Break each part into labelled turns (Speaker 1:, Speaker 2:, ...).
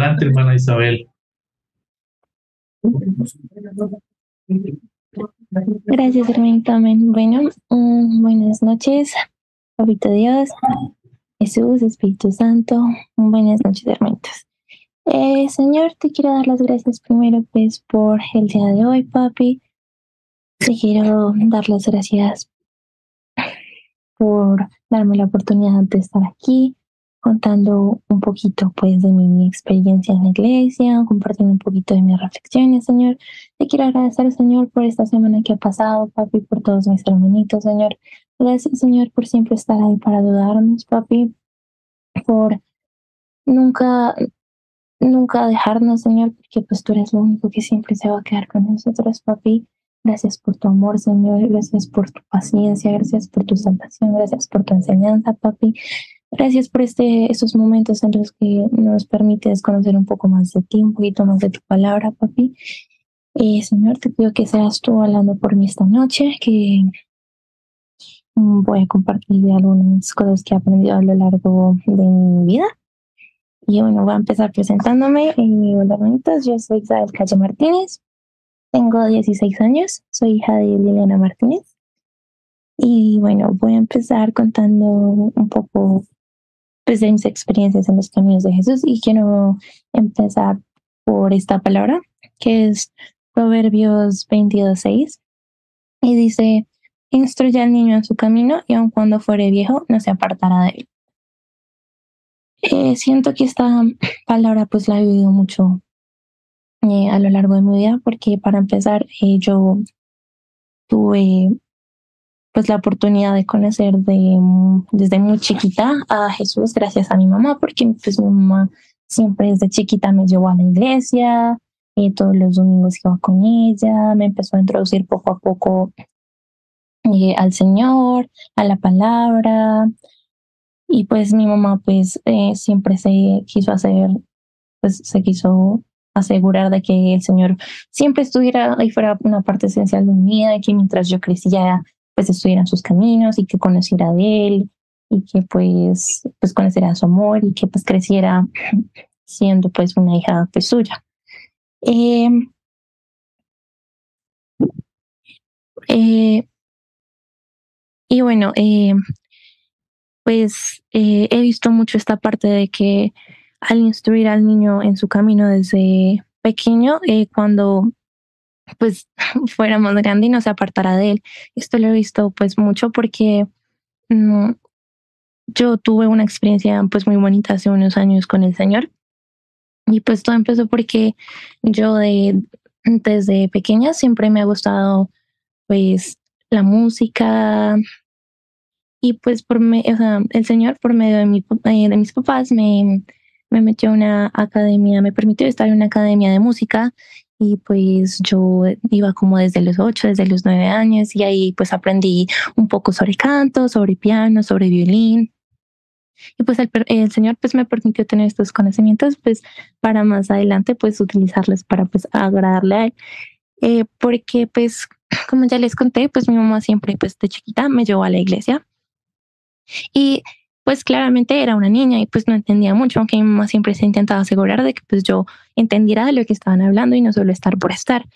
Speaker 1: Adelante, hermana Isabel.
Speaker 2: Gracias, hermanito. Amén. Bueno, mm, buenas noches, Papito Dios, Jesús, Espíritu Santo. Buenas noches, hermanitos. Eh, señor, te quiero dar las gracias primero, pues, por el día de hoy, papi. Te quiero dar las gracias por darme la oportunidad de estar aquí contando un poquito pues de mi experiencia en la iglesia, compartiendo un poquito de mis reflexiones, Señor. Te quiero agradecer, Señor, por esta semana que ha pasado, papi, por todos mis hermanitos, Señor. Gracias, Señor, por siempre estar ahí para ayudarnos, papi, por nunca, nunca dejarnos, Señor, porque pues tú eres lo único que siempre se va a quedar con nosotros, papi. Gracias por tu amor, Señor. Gracias por tu paciencia. Gracias por tu salvación. Gracias por tu enseñanza, papi. Gracias por este, estos momentos en los que nos permites conocer un poco más de ti, un poquito más de tu palabra, papi. Eh, Señor, te pido que seas tú hablando por mí esta noche, que voy a compartir algunas cosas que he aprendido a lo largo de mi vida. Y bueno, voy a empezar presentándome. Eh, hola, hermanitas, yo soy Isabel Calle Martínez. Tengo 16 años, soy hija de Liliana Martínez. Y bueno, voy a empezar contando un poco pues, de mis experiencias en los caminos de Jesús y quiero empezar por esta palabra que es Proverbios 22.6 y dice, instruye al niño en su camino y aun cuando fuere viejo no se apartará de él. Eh, siento que esta palabra pues la he vivido mucho eh, a lo largo de mi vida porque para empezar eh, yo tuve pues la oportunidad de conocer de, desde muy chiquita a Jesús gracias a mi mamá, porque pues mi mamá siempre desde chiquita me llevó a la iglesia, y eh, todos los domingos iba con ella, me empezó a introducir poco a poco eh, al Señor, a la palabra, y pues mi mamá pues eh, siempre se quiso hacer, pues se quiso asegurar de que el Señor siempre estuviera y fuera una parte esencial de mi vida, que mientras yo crecía pues estuvieran sus caminos y que conociera de él y que pues, pues conociera su amor y que pues creciera siendo pues una hija pues suya. Em, eh, y bueno, eh, pues eh, he visto mucho esta parte de que al instruir al niño en su camino desde pequeño, cuando pues fuera más grande y no se apartara de él. Esto lo he visto pues mucho porque mm, yo tuve una experiencia pues muy bonita hace unos años con el Señor. Y pues todo empezó porque yo de, desde pequeña siempre me ha gustado pues la música y pues por me, o sea, el Señor por medio de, mi, eh, de mis papás me, me metió a una academia, me permitió estar en una academia de música y pues yo iba como desde los ocho, desde los nueve años y ahí pues aprendí un poco sobre canto, sobre piano, sobre violín. Y pues el, el, Señor pues me permitió tener estos conocimientos pues para más adelante pues utilizarlos para pues agradarle a él. Eh, porque pues como ya les conté pues mi mamá siempre pues de chiquita me llevó a la iglesia. Y pues claramente era una niña y pues no entendía mucho, aunque mi mamá siempre se intentaba asegurar de que pues yo entendiera de lo que estaban hablando y no solo estar por estar.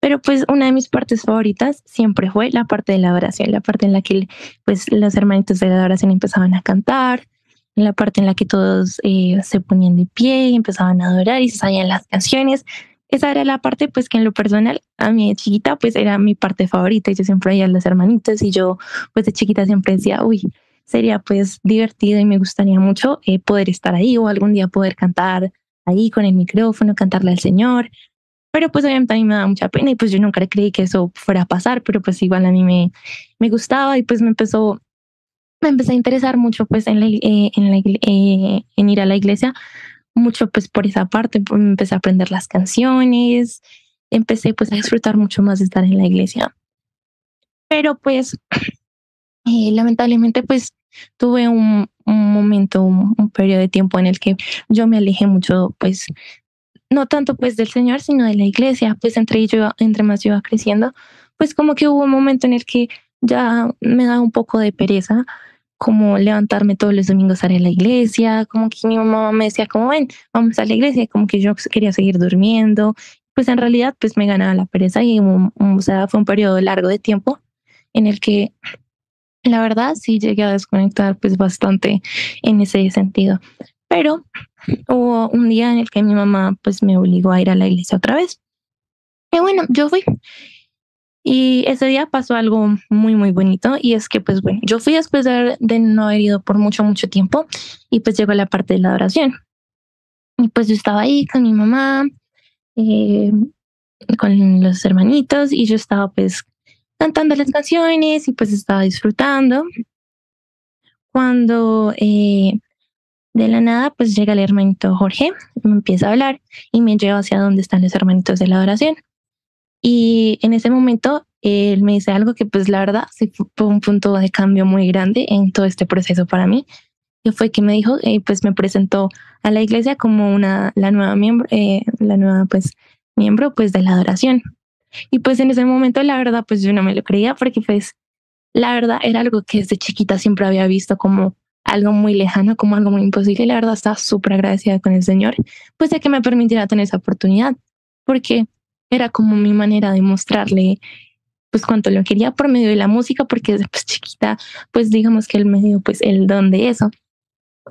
Speaker 2: Pero pues una de mis partes favoritas siempre fue la parte de la oración, la parte en la que pues los hermanitos de la oración empezaban a cantar, la parte en la que todos eh, se ponían de pie y empezaban a adorar y se sabían las canciones. Esa era la parte pues que en lo personal a mí de chiquita pues era mi parte favorita y yo siempre veía a los hermanitos y yo pues de chiquita siempre decía, uy, sería pues divertido y me gustaría mucho eh, poder estar ahí o algún día poder cantar ahí con el micrófono, cantarle al Señor. Pero pues obviamente a mí me da mucha pena y pues yo nunca creí que eso fuera a pasar, pero pues igual a mí me, me gustaba y pues me empezó, me empecé a interesar mucho pues en, la, eh, en, la, eh, en ir a la iglesia, mucho pues por esa parte, pues, empecé a aprender las canciones, empecé pues a disfrutar mucho más de estar en la iglesia. Pero pues eh, lamentablemente, pues tuve un, momento, un, periodo de tiempo en el que yo me alejé mucho, pues, no tanto pues del Señor, sino de la iglesia, pues entre yo, entre más yo iba creciendo, pues como que hubo un momento en el que ya me daba un poco de pereza como levantarme todos los domingos a ir a la iglesia, como que mi mamá me decía como ven, vamos a la iglesia, como que yo quería seguir durmiendo, pues en realidad pues me ganaba la pereza y o sea, fue un periodo largo de tiempo en el que la verdad sí llegué a desconectar pues bastante en ese sentido. Pero hubo un día en el que mi mamá pues me obligó a ir a la iglesia otra vez. Y bueno, yo fui. Y ese día pasó algo muy, muy bonito. Y es que, pues bueno, yo fui después de, no haber ido por mucho, mucho tiempo. Y pues llegó la parte de la oración. Y pues yo estaba ahí con mi mamá, eh, con los hermanitos, y yo estaba pues cantando las canciones y pues estaba disfrutando. Cuando eh, de la nada, pues llega el hermanito Jorge, me empieza a hablar y me lleva hacia donde están los hermanitos de la adoración. Y en ese momento él me dice algo que pues la verdad fue un punto de cambio muy grande en todo este proceso para mí, que fue que me dijo, eh, pues me presentó a la iglesia como una, la nueva miembro, eh, la nueva pues miembro pues de la adoración. Y pues en ese momento la verdad pues yo no me lo creía porque pues la verdad era algo que desde chiquita siempre había visto como algo muy lejano, como algo muy imposible. Y la verdad estaba súper agradecida con el Señor, pues de que me permitiera tener esa oportunidad, porque era como mi manera de mostrarle pues cuánto lo quería por medio de la música, porque desde pues, chiquita, pues digamos que él me dio pues el don de eso.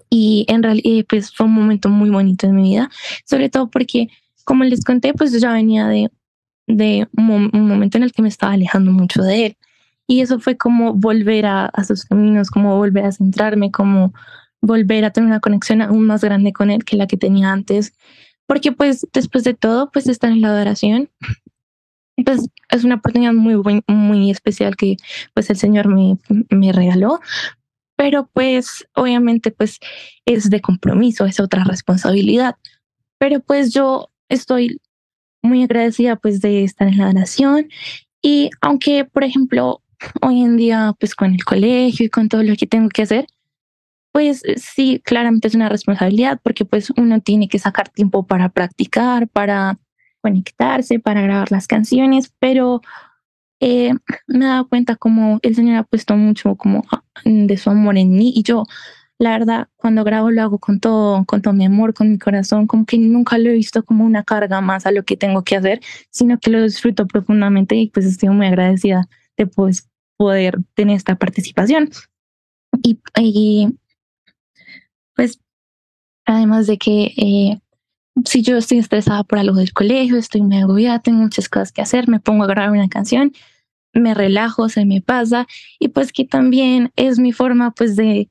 Speaker 2: Y en realidad pues fue un momento muy bonito en mi vida, sobre todo porque como les conté, pues yo ya venía de, de un, momento en el que me estaba alejando mucho de él. Y eso fue como volver a, a sus caminos, como volver a centrarme, como volver a tener una conexión aún más grande con él que la que tenía antes. Porque pues después de todo, pues estar en la adoración, pues es una oportunidad muy, muy especial que pues el Señor me, me regaló, pero pues obviamente pues es de compromiso, es otra responsabilidad, pero pues yo estoy muy agradecida pues de estar en la adoración y aunque por ejemplo hoy en día pues con el colegio y con todo lo que tengo que hacer, pues sí, claramente es una responsabilidad porque pues uno tiene que sacar tiempo para practicar, para conectarse, para grabar las canciones, pero eh, me he dado cuenta como el Señor ha puesto mucho como de su amor en mí y yo, la verdad, cuando grabo lo hago con todo, con todo mi amor, con mi corazón, como que nunca lo he visto como una carga más a lo que tengo que hacer, sino que lo disfruto profundamente y pues estoy muy agradecida de pues, poder tener esta participación. Y, y pues además de que eh, si yo estoy estresada por algo del colegio, estoy muy agobiada, tengo muchas cosas que hacer, me pongo a grabar una canción, me relajo, se me pasa y pues que también es mi forma pues de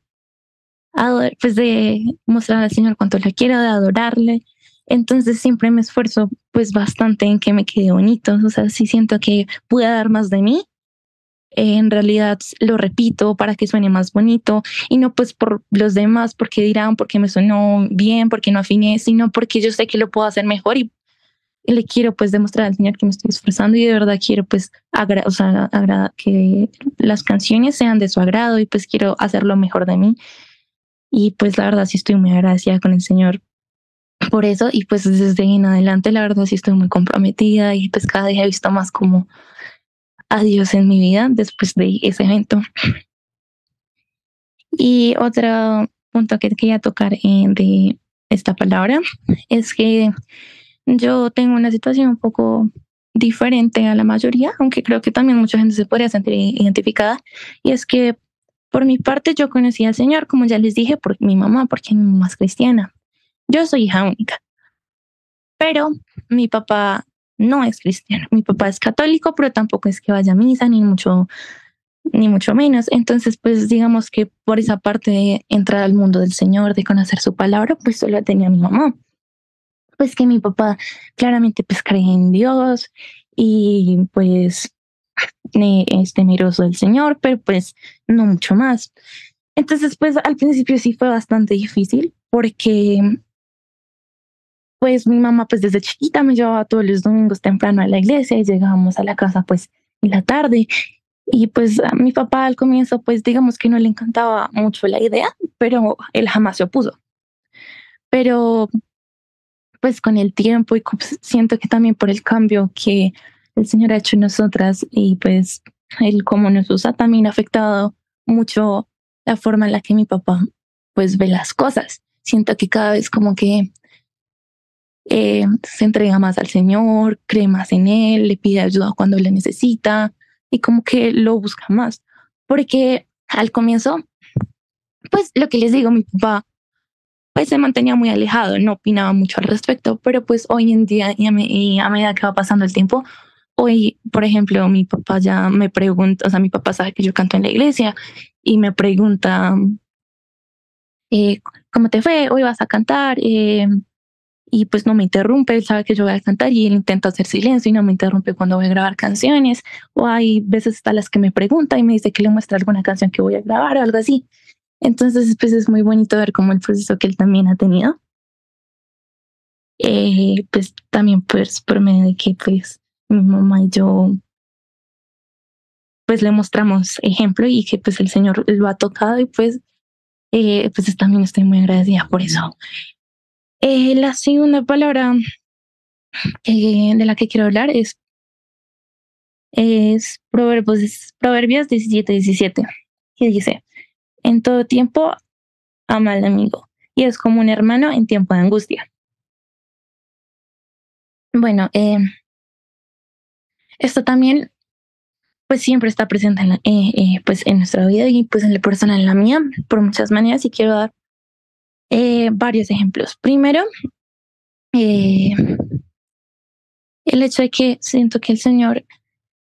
Speaker 2: pues de mostrar al Señor cuánto le quiero, de adorarle. Entonces siempre me esfuerzo pues bastante en que me quede bonito, o sea, si siento que pude dar más de mí, en realidad lo repito para que suene más bonito y no pues por los demás, porque dirán, porque me sonó bien, porque no afiné, sino porque yo sé que lo puedo hacer mejor y, le quiero pues demostrar al Señor que me estoy esforzando y de verdad quiero pues o sea, que las canciones sean de su agrado y pues quiero hacerlo mejor de mí. Y pues la verdad sí estoy muy agradecida con el Señor por eso y pues desde en adelante la verdad sí estoy muy comprometida y pues cada día he visto más como a Dios en mi vida después de ese evento. Y otro punto que quería tocar de esta palabra es que yo tengo una situación un poco diferente a la mayoría, aunque creo que también mucha gente se podría sentir identificada, y es que por mi parte yo conocí al Señor, como ya les dije, por mi mamá, porque mi mamá es cristiana. Yo soy hija única, pero mi papá no es cristiano. Mi papá es católico, pero tampoco es que vaya a misa, ni mucho, ni mucho menos. Entonces, pues digamos que por esa parte de entrar al mundo del Señor, de conocer su palabra, pues solo tenía mi mamá. Pues que mi papá claramente pues cree en Dios y pues es temeroso del Señor, pero pues no mucho más. Entonces, pues al principio sí fue bastante difícil porque pues mi mamá pues desde chiquita me llevaba todos los domingos temprano a la iglesia y llegábamos a la casa pues en la tarde. Y pues a mi papá al comienzo pues digamos que no le encantaba mucho la idea, pero él jamás se opuso. Pero pues con el tiempo y siento que también por el cambio que el Señor ha hecho en nosotras y pues él como nos usa también ha afectado mucho la forma en la que mi papá pues ve las cosas. Siento que cada vez como que eh, se entrega más al Señor, cree más en Él, le pide ayuda cuando le necesita y como que lo busca más. Porque al comienzo, pues lo que les digo, mi papá pues se mantenía muy alejado, no opinaba mucho al respecto, pero pues hoy en día y a, medida que va pasando el tiempo, hoy, por ejemplo, mi papá ya me pregunta, o sea, mi papá sabe que yo canto en la iglesia y me pregunta, eh, ¿cómo te fue? Hoy vas a cantar. Eh, y pues no me interrumpe, él sabe que yo voy a cantar y él intenta hacer silencio y no me interrumpe cuando voy a grabar canciones. O hay veces hasta las que me pregunta y me dice que le muestra alguna canción que voy a grabar o algo así. Entonces, pues es muy bonito ver cómo el proceso que él también ha tenido. Eh, pues también pues por medio de que pues mi mamá y yo pues le mostramos ejemplo y que pues el Señor lo ha tocado y pues eh, pues también estoy muy agradecida por eso. Eh, la segunda palabra eh, de la que quiero hablar es, es Proverbios, Proverbios 17, 17, que dice, en todo tiempo ama al amigo y es como un hermano en tiempo de angustia. Bueno, eh, esto también pues siempre está presente en, la, pues en nuestra vida y pues en la persona, en la mía, por muchas maneras y quiero dar eh, varios ejemplos. Primero, eh, el hecho de que siento que el Señor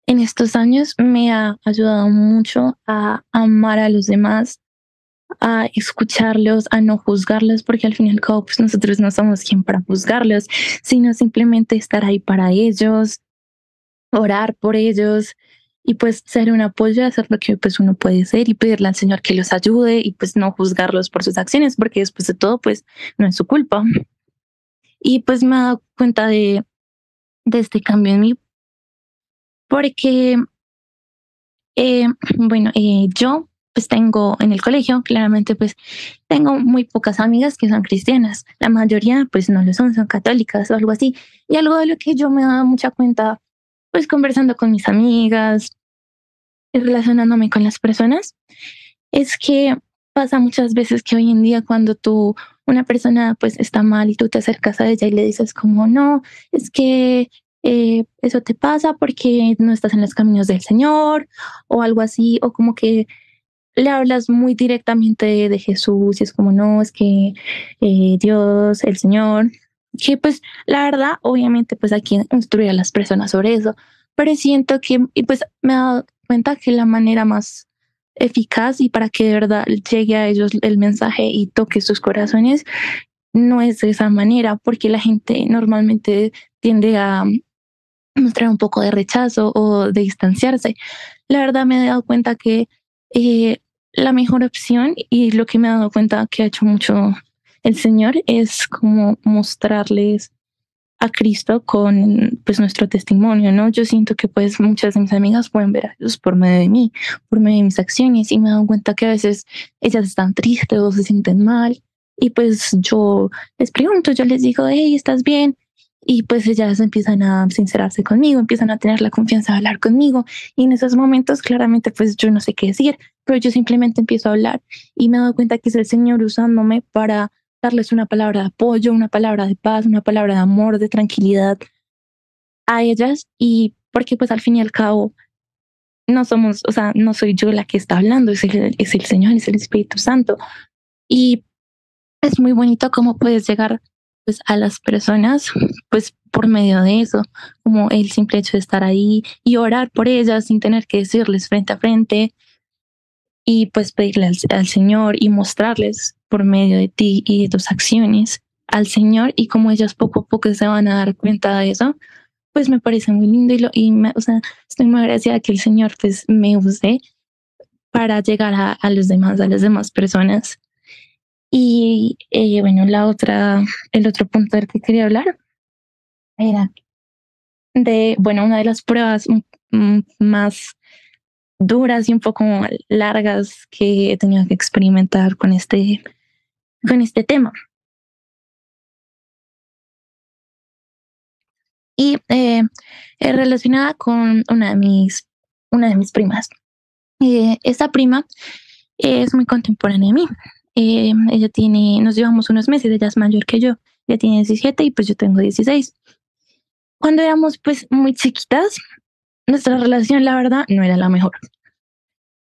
Speaker 2: en estos años me ha ayudado mucho a amar a los demás, a escucharlos, a no juzgarlos, porque al fin y al cabo, pues nosotros no somos quien para juzgarlos, sino simplemente estar ahí para ellos, orar por ellos, y pues ser un apoyo, hacer lo que pues uno puede ser y pedirle al Señor que los ayude y pues no juzgarlos por sus acciones, porque después de todo pues no es su culpa. Y pues me he dado cuenta de, este cambio en mí, porque, eh, bueno, eh, yo pues tengo en el colegio, claramente pues tengo muy pocas amigas que son cristianas, la mayoría pues no lo son, son católicas o algo así. Y algo de lo que yo me he dado mucha cuenta pues conversando con mis amigas y relacionándome con las personas, es que pasa muchas veces que hoy en día cuando tú, una persona pues está mal y tú te acercas a ella y le dices como, no, es que eh, eso te pasa porque no estás en los caminos del Señor o algo así, o como que le hablas muy directamente de, Jesús y es como, no, es que eh, Dios, el Señor, que pues la verdad, obviamente pues aquí instruir a las personas sobre eso, pero siento que, y pues me he dado cuenta que la manera más eficaz y para que de verdad llegue a ellos el mensaje y toque sus corazones, no es de esa manera, porque la gente normalmente tiende a mostrar un poco de rechazo o de distanciarse. La verdad me he dado cuenta que eh, la mejor opción y lo que me he dado cuenta que ha hecho mucho el Señor es como mostrarles a Cristo con pues nuestro testimonio, ¿no? Yo siento que pues muchas de mis amigas pueden ver a Dios por medio de mí, por medio de mis acciones y me doy cuenta que a veces ellas están tristes o se sienten mal y pues yo les pregunto, yo les digo, hey, ¿estás bien? Y pues ellas empiezan a sincerarse conmigo, empiezan a tener la confianza de hablar conmigo y en esos momentos claramente pues yo no sé qué decir, pero yo simplemente empiezo a hablar y me doy cuenta que es el Señor usándome para darles una palabra de apoyo, una palabra de paz, una palabra de amor, de tranquilidad a ellas y porque pues al fin y al cabo no somos, o sea, no soy yo la que está hablando, es el, es el Señor, es el Espíritu Santo. Y es muy bonito cómo puedes llegar pues a las personas pues por medio de eso, como el simple hecho de estar ahí y orar por ellas sin tener que decirles frente a frente y pues pedirle al Señor y mostrarles por medio de ti y de tus acciones al Señor y como ellos poco a poco se van a dar cuenta de eso, pues me parece muy lindo y, lo, y me, o sea, estoy muy agradecida que el Señor pues me use para llegar a, a los demás, a las demás personas. Y eh, bueno, la otra, el otro punto del que quería hablar era de, bueno, una de las pruebas más duras y un poco largas que he tenido que experimentar con este con este tema. Y eh, relacionada con una de mis, una de mis primas. Eh, esta prima es muy contemporánea a mí. Eh, ella tiene, nos llevamos unos meses, ella es mayor que yo, ella tiene 17 y pues yo tengo 16. Cuando éramos pues muy chiquitas, nuestra relación la verdad no era la mejor.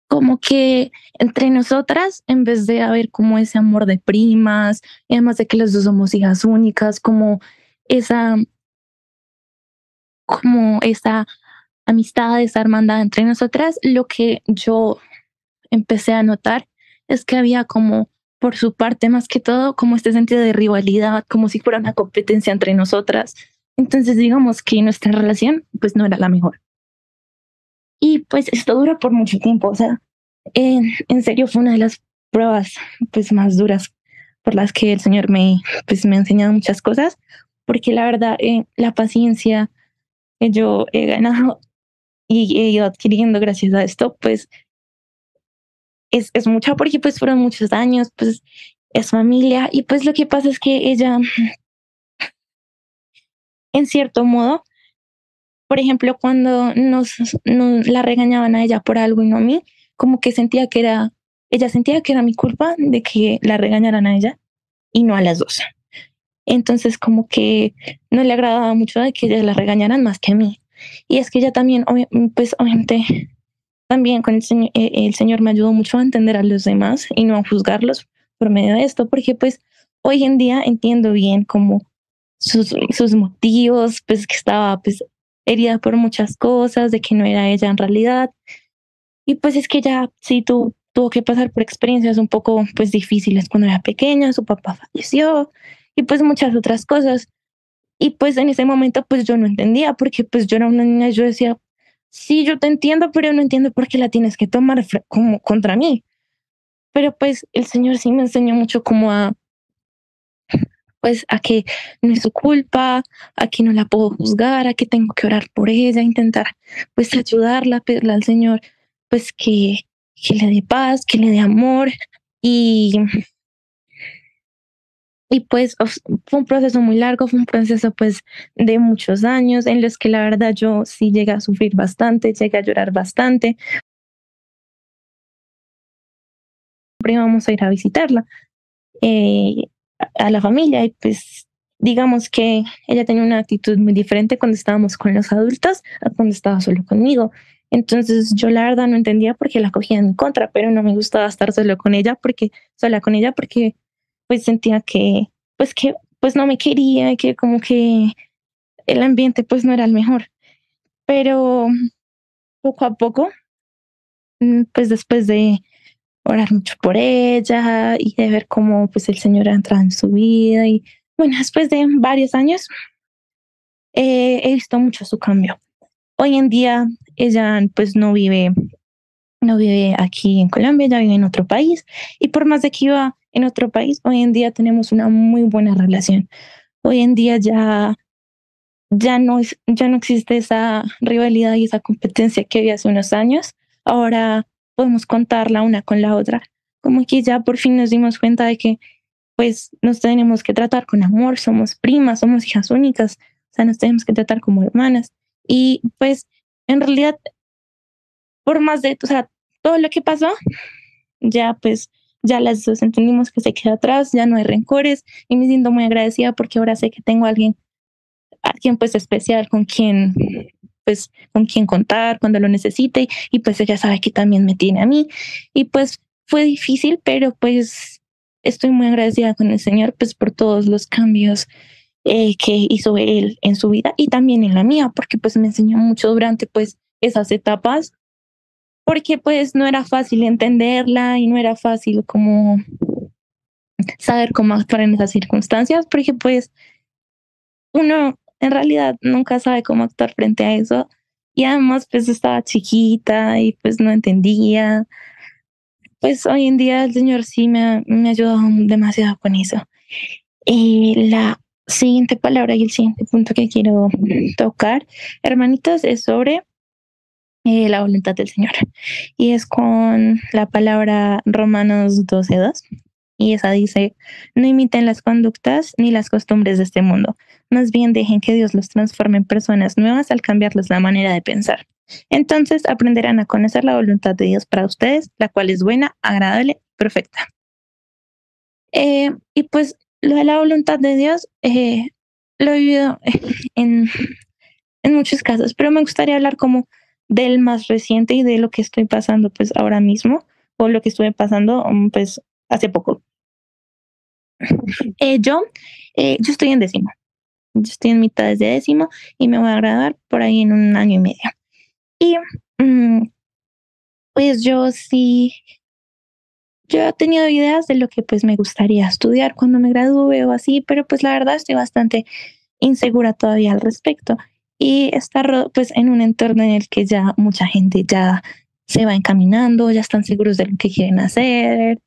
Speaker 2: Como que entre nosotras, en vez de haber como ese amor de primas, además de que las dos somos hijas únicas, como esa, como esa amistad, esa hermandad entre nosotras, lo que yo empecé a notar es que había como por su parte más que todo como este sentido de rivalidad, como si fuera una competencia entre nosotras. Entonces digamos que nuestra relación pues no era la mejor. Y pues esto duró por mucho tiempo, o sea, en, en serio fue una de las pruebas pues más duras por las que el Señor me pues me ha enseñado muchas cosas, porque la verdad eh, la paciencia que yo he ganado y he ido adquiriendo gracias a esto, pues es, es mucha porque pues fueron muchos años, pues es familia y pues lo que pasa es que ella, en cierto modo, por ejemplo, cuando nos, la regañaban a ella por algo y no a mí, como que sentía que era, ella sentía que era mi culpa de que la regañaran a ella y no a las dos. Entonces como que no le agradaba mucho de que ella la regañaran más que a mí. Y es que ella también, pues obviamente también con el señor, eh, el señor me ayudó mucho a entender a los demás y no a juzgarlos por medio de esto, porque pues hoy en día entiendo bien como sus, sus motivos, pues que estaba pues herida por muchas cosas, de que no era ella en realidad. Y pues es que ya sí tu, tuvo que pasar por experiencias un poco pues difíciles cuando era pequeña, su papá falleció y pues muchas otras cosas. Y pues en ese momento pues yo no entendía porque pues yo era una niña, yo decía, sí, yo te entiendo, pero no entiendo por qué la tienes que tomar como contra mí. Pero pues el Señor sí me enseñó mucho como a, pues a que no es su culpa, a que no la puedo juzgar, a que tengo que orar por ella, intentar pues ayudarla, pedirle al Señor pues que, que le dé paz, que le dé amor y y pues fue un proceso muy largo, fue un proceso pues de muchos años en los que la verdad yo sí llegué a sufrir bastante, llegué a llorar bastante. Siempre vamos a ir a visitarla eh, a la familia y pues digamos que ella tenía una actitud muy diferente cuando estábamos con los adultos a cuando estaba solo conmigo. Entonces yo la verdad no entendía por qué la cogía en contra, pero no me gustaba estar solo con ella porque sola con ella porque pues sentía que, pues que, pues no me quería que como que el ambiente pues no era el mejor. Pero poco a poco, mm, pues después de orar mucho por ella y de ver cómo pues el Señor ha entrado en su vida y bueno, después de varios años, eh, he visto mucho su cambio. Hoy en día ella pues no vive, no vive aquí en Colombia, ella vive en otro país y por más de que iba en otro país, hoy en día tenemos una muy buena relación. Hoy en día ya, ya, no, ya no existe esa rivalidad y esa competencia que había hace unos años. Ahora podemos contar la una con la otra. Como que ya por fin nos dimos cuenta de que pues nos tenemos que tratar con amor, somos primas, somos hijas únicas, o sea, nos tenemos que tratar como hermanas. Y pues en realidad, por más de, o sea, todo lo que pasó, ya pues ya las dos entendimos que se queda atrás, ya no hay rencores y me siento muy agradecida porque ahora sé que tengo a alguien, alguien pues especial con quien pues con quien contar cuando lo necesite y pues ella sabe que también me tiene a mí. Y pues fue difícil, pero pues estoy muy agradecida con el Señor pues por todos los cambios eh, que hizo él en su vida y también en la mía, porque pues me enseñó mucho durante pues esas etapas porque pues no era fácil entenderla y no era fácil como saber cómo actuar en esas circunstancias, porque pues uno en realidad nunca sabe cómo actuar frente a eso y además pues estaba chiquita y pues no entendía. Pues hoy en día el Señor sí me, me ha ayudado demasiado con eso. Y la siguiente palabra y el siguiente punto que quiero tocar, hermanitos, es sobre eh, la voluntad del Señor. Y es con la palabra Romanos 12.2. Y esa dice, no imiten las conductas ni las costumbres de este mundo. Más bien dejen que Dios los transforme en personas nuevas al cambiarles la manera de pensar. Entonces aprenderán a conocer la voluntad de Dios para ustedes, la cual es buena, agradable, perfecta. Eh, y pues lo de la voluntad de Dios eh, lo he vivido en, en muchos casos, pero me gustaría hablar como del más reciente y de lo que estoy pasando pues ahora mismo o lo que estuve pasando um, pues hace poco. Eh, yo, eh, yo estoy en décimo. Yo estoy en mitad de décimo y me voy a graduar por ahí en un año y medio. Y mm, pues yo sí, yo he tenido ideas de lo que pues me gustaría estudiar cuando me gradúe o así, pero pues la verdad estoy bastante insegura todavía al respecto y estar pues en un entorno en el que ya mucha gente ya se va encaminando, ya están seguros de lo que quieren hacer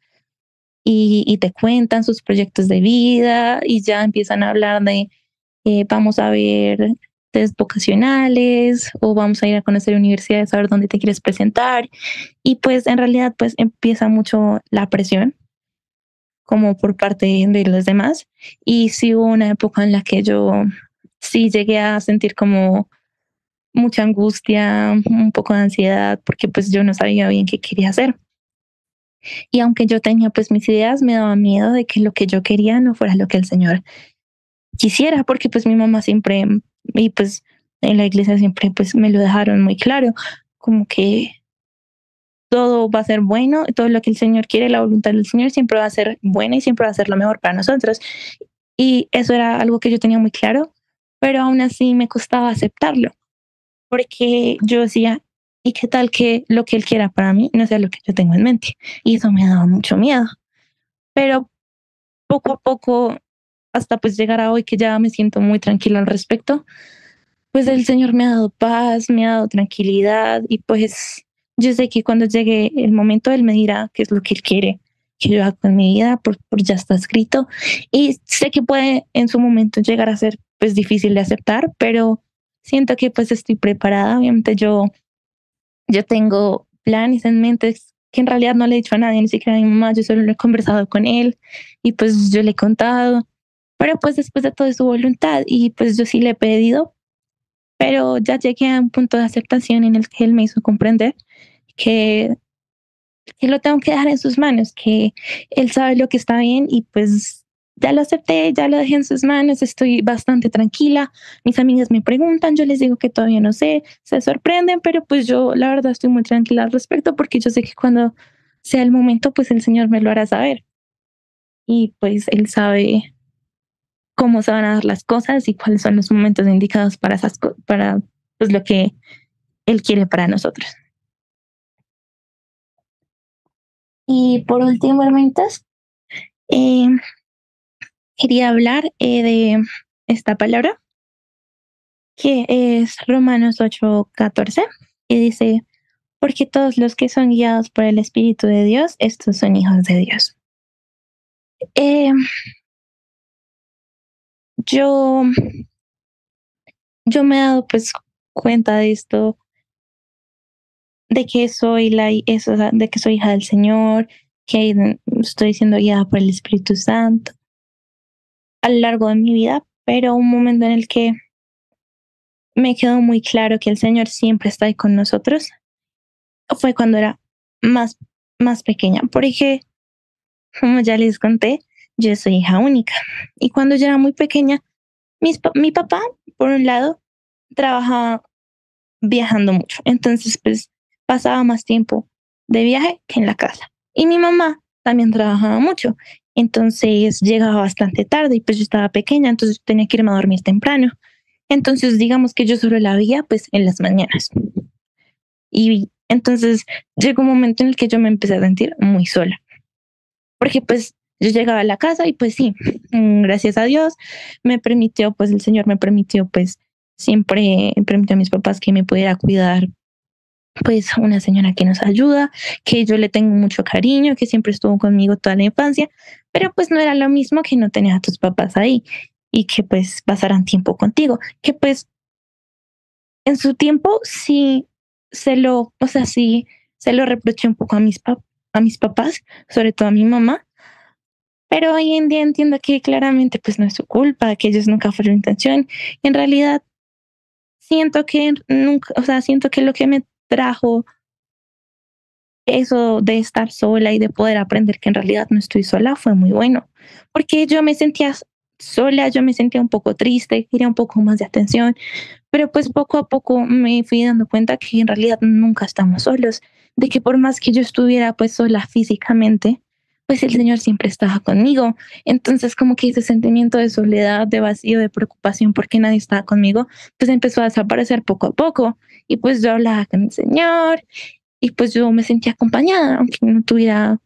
Speaker 2: y, te cuentan sus proyectos de vida y ya empiezan a hablar de eh, vamos a ver test vocacionales o vamos a ir a conocer universidades a ver dónde te quieres presentar y pues en realidad pues empieza mucho la presión como por parte de los demás y sí hubo una época en la que yo sí llegué a sentir como mucha angustia, un poco de ansiedad, porque pues yo no sabía bien qué quería hacer. Y aunque yo tenía pues mis ideas, me daba miedo de que lo que yo quería no fuera lo que el Señor quisiera, porque pues mi mamá siempre, y pues en la iglesia siempre pues me lo dejaron muy claro, como que todo va a ser bueno, todo lo que el Señor quiere, la voluntad del Señor siempre va a ser buena y siempre va a ser lo mejor para nosotros. Y eso era algo que yo tenía muy claro, pero aún así me costaba aceptarlo, porque yo decía, ¿y qué tal que lo que él quiera para mí no sea lo que yo tengo en mente? Y eso me daba mucho miedo. Pero poco a poco, hasta pues llegar a hoy que ya me siento muy tranquila al respecto, pues el Señor me ha dado paz, me ha dado tranquilidad y pues yo sé que cuando llegue el momento Él me dirá qué es lo que Él quiere que yo haga con mi vida, por, por ya está escrito. Y sé que puede en su momento llegar a ser pues difícil de aceptar, pero siento que pues estoy preparada. Obviamente yo, yo tengo planes en mente que en realidad no le he dicho a nadie, ni siquiera a mi mamá, yo solo lo he conversado con él y pues yo le he contado, pero pues después de todo es su voluntad y pues yo sí le he pedido, pero ya llegué a un punto de aceptación en el que él me hizo comprender que, que lo tengo que dejar en sus manos, que él sabe lo que está bien y pues ya lo acepté, ya lo dejé en sus manos, estoy bastante tranquila. Mis amigas me preguntan, yo les digo que todavía no sé, se sorprenden, pero pues yo la verdad estoy muy tranquila al respecto porque yo sé que cuando sea el momento, pues el Señor me lo hará saber. Y pues Él sabe cómo se van a dar las cosas y cuáles son los momentos indicados para, esas para pues, lo que Él quiere para nosotros. Y por último, hermanitas, eh, quería hablar eh, de esta palabra, que es Romanos 8:14, y dice, porque todos los que son guiados por el Espíritu de Dios, estos son hijos de Dios. Eh, yo, yo me he dado pues cuenta de esto, de que soy la, de que soy hija del Señor, que estoy siendo guiada por el Espíritu Santo a lo largo de mi vida, pero un momento en el que me quedó muy claro que el Señor siempre está ahí con nosotros fue cuando era más, más pequeña, porque, como ya les conté, yo soy hija única. Y cuando yo era muy pequeña, mi papá, por un lado, trabajaba viajando mucho. Entonces, pues pasaba más tiempo de viaje que en la casa. Y mi mamá también trabajaba mucho. Entonces llegaba bastante tarde y pues yo estaba pequeña, entonces tenía que irme a dormir temprano. Entonces digamos que yo solo la veía pues en las mañanas. Y entonces llegó un momento en el que yo me empecé a sentir muy sola. Porque pues yo llegaba a la casa y pues sí, mm, gracias a Dios me permitió, pues el Señor me permitió pues siempre permitió a mis papás que me pudiera cuidar pues una señora que nos ayuda, que yo le tengo mucho cariño, que siempre estuvo conmigo toda la infancia, pero pues no era lo mismo que no tener a tus papás ahí y que pues pasaran tiempo contigo, que pues en su tiempo sí se lo, o sea, sí se lo reproché un poco a mis, a mis papás, sobre todo a mi mamá, pero hoy en día entiendo que claramente pues no es su culpa, que ellos nunca fueron intención, en realidad siento que nunca, o sea, siento que lo que me trajo eso de estar sola y de poder aprender que en realidad no estoy sola fue muy bueno, porque yo me sentía sola, yo me sentía un poco triste, quería un poco más de atención, pero pues poco a poco me fui dando cuenta que en realidad nunca estamos solos, de que por más que yo estuviera pues sola físicamente, pues el Señor siempre estaba conmigo. Entonces como que ese sentimiento de soledad, de vacío, de preocupación porque nadie estaba conmigo, pues empezó a desaparecer poco a poco. Y pues yo hablaba con el Señor y pues yo me sentía acompañada, aunque no tuviera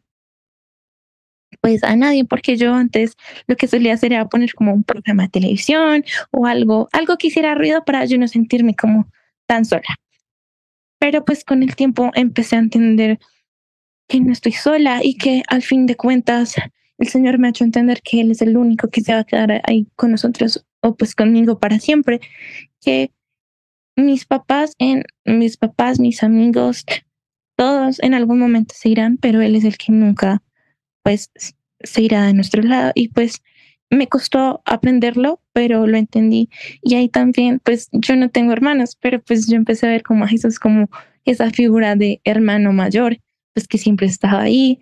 Speaker 2: pues a nadie, porque yo antes lo que solía hacer era poner como un programa de televisión o algo, algo que hiciera ruido para yo no sentirme como tan sola. Pero pues con el tiempo empecé a entender que no estoy sola y que al fin de cuentas el Señor me ha hecho entender que Él es el único que se va a quedar ahí con nosotros o pues conmigo para siempre, que mis papás, mis papás, mis amigos, todos en algún momento se irán, pero Él es el que nunca pues se irá de nuestro lado y pues me costó aprenderlo, pero lo entendí. Y ahí también, pues yo no tengo hermanos, pero pues yo empecé a ver como a Jesús como esa figura de hermano mayor, pues que siempre estaba ahí.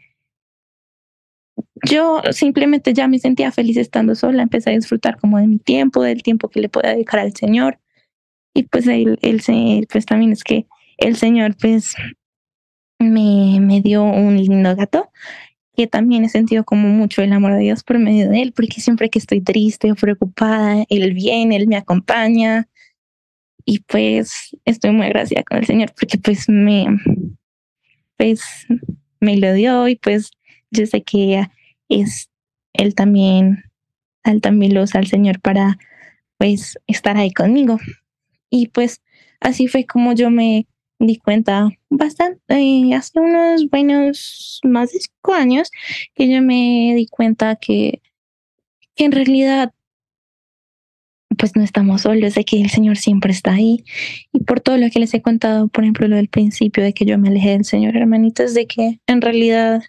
Speaker 2: Yo simplemente ya me sentía feliz estando sola, empecé a disfrutar como de mi tiempo, del tiempo que le puedo dedicar al Señor. Y pues él, él pues también es que el Señor pues me, me dio un lindo gato que también he sentido como mucho el amor de Dios por medio de él, porque siempre que estoy triste o preocupada, él viene, él me acompaña y pues estoy muy agradecida con el Señor porque pues me, pues me lo dio y pues yo sé que es él también, él también lo usa al Señor para pues estar ahí conmigo. Y pues así fue como yo me di cuenta bastante, eh, hace unos buenos más de cinco años, que yo me di cuenta que, en realidad pues no estamos solos, de que el Señor siempre está ahí. Y por todo lo que les he contado, por ejemplo, lo del principio de que yo me alejé del Señor, hermanitos, de que en realidad,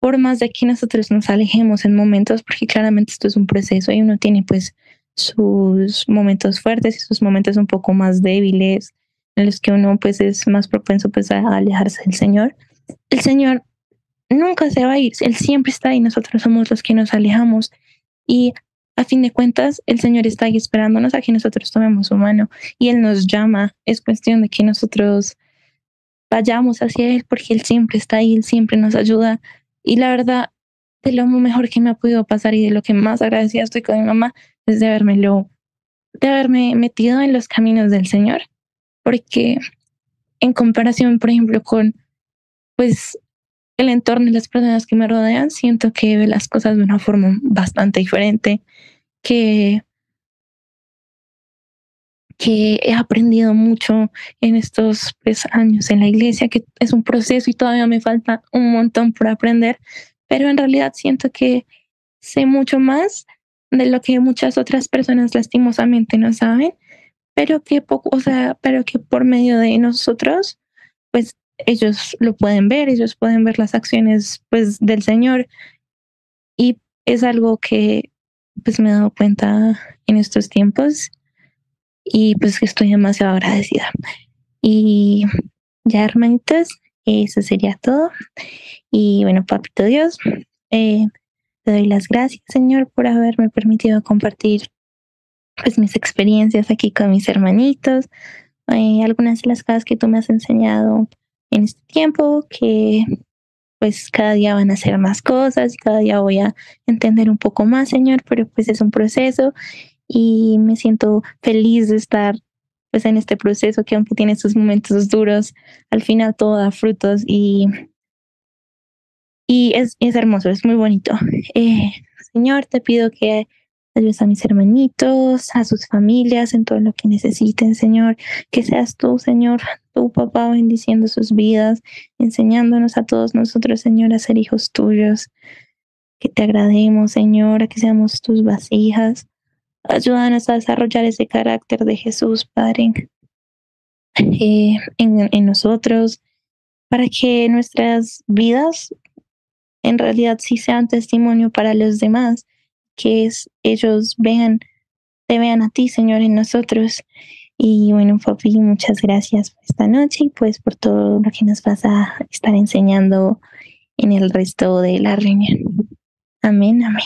Speaker 2: por más de que nosotros nos alejemos en momentos, porque claramente esto es un proceso y uno tiene pues sus momentos fuertes y sus momentos un poco más débiles, en los que uno pues es más propenso pues a alejarse del Señor, el Señor nunca se va a ir, Él siempre está ahí, nosotros somos los que nos alejamos. Y a fin de cuentas el Señor está ahí esperándonos a que nosotros tomemos su mano y Él nos llama, es cuestión de que nosotros vayamos hacia Él porque Él siempre está ahí, Él siempre nos ayuda. Y la verdad de lo mejor que me ha podido pasar y de lo que más agradecida estoy con mi mamá de haberme de haberme metido en los caminos del Señor porque en comparación, por ejemplo, con pues el entorno y las personas que me rodean, siento que ve las cosas de una forma bastante diferente, que, que he aprendido mucho en estos pues, años en la iglesia, que es un proceso y todavía me falta un montón por aprender, pero en realidad siento que sé mucho más de lo que muchas otras personas lastimosamente no saben pero que poco, o sea, pero que por medio de nosotros, pues ellos lo pueden ver, ellos pueden ver las acciones pues del Señor y es algo que pues me he dado cuenta en estos tiempos y pues que estoy demasiado agradecida. Y ya hermanitas, eso sería todo. Y bueno, papito Dios, eh, te doy las gracias Señor por haberme permitido compartir pues mis experiencias aquí con mis hermanitos, algunas de las cosas que tú me has enseñado en este tiempo, que pues cada día van a hacer más cosas, cada día voy a entender un poco más, Señor, pero pues es un proceso y me siento feliz de estar pues en este proceso que aunque tiene sus momentos duros, al final todo da frutos y, y es, es hermoso, es muy bonito. Eh, señor, te pido que Ayuda a mis hermanitos, a sus familias, en todo lo que necesiten, Señor. Que seas tú, Señor, tu papá, bendiciendo sus vidas, enseñándonos a todos nosotros, Señor, a ser hijos tuyos. Que te agrademos, Señor, a que seamos tus vasijas. Ayúdanos a desarrollar ese carácter de Jesús, Padre, eh, en, en nosotros, para que nuestras vidas en realidad sí sean testimonio para los demás que es, ellos vean, te vean a ti, Señor, en nosotros Y bueno, papi, muchas gracias por esta noche y pues por todo lo que nos vas a estar enseñando en el resto de la reunión. Amén, amén.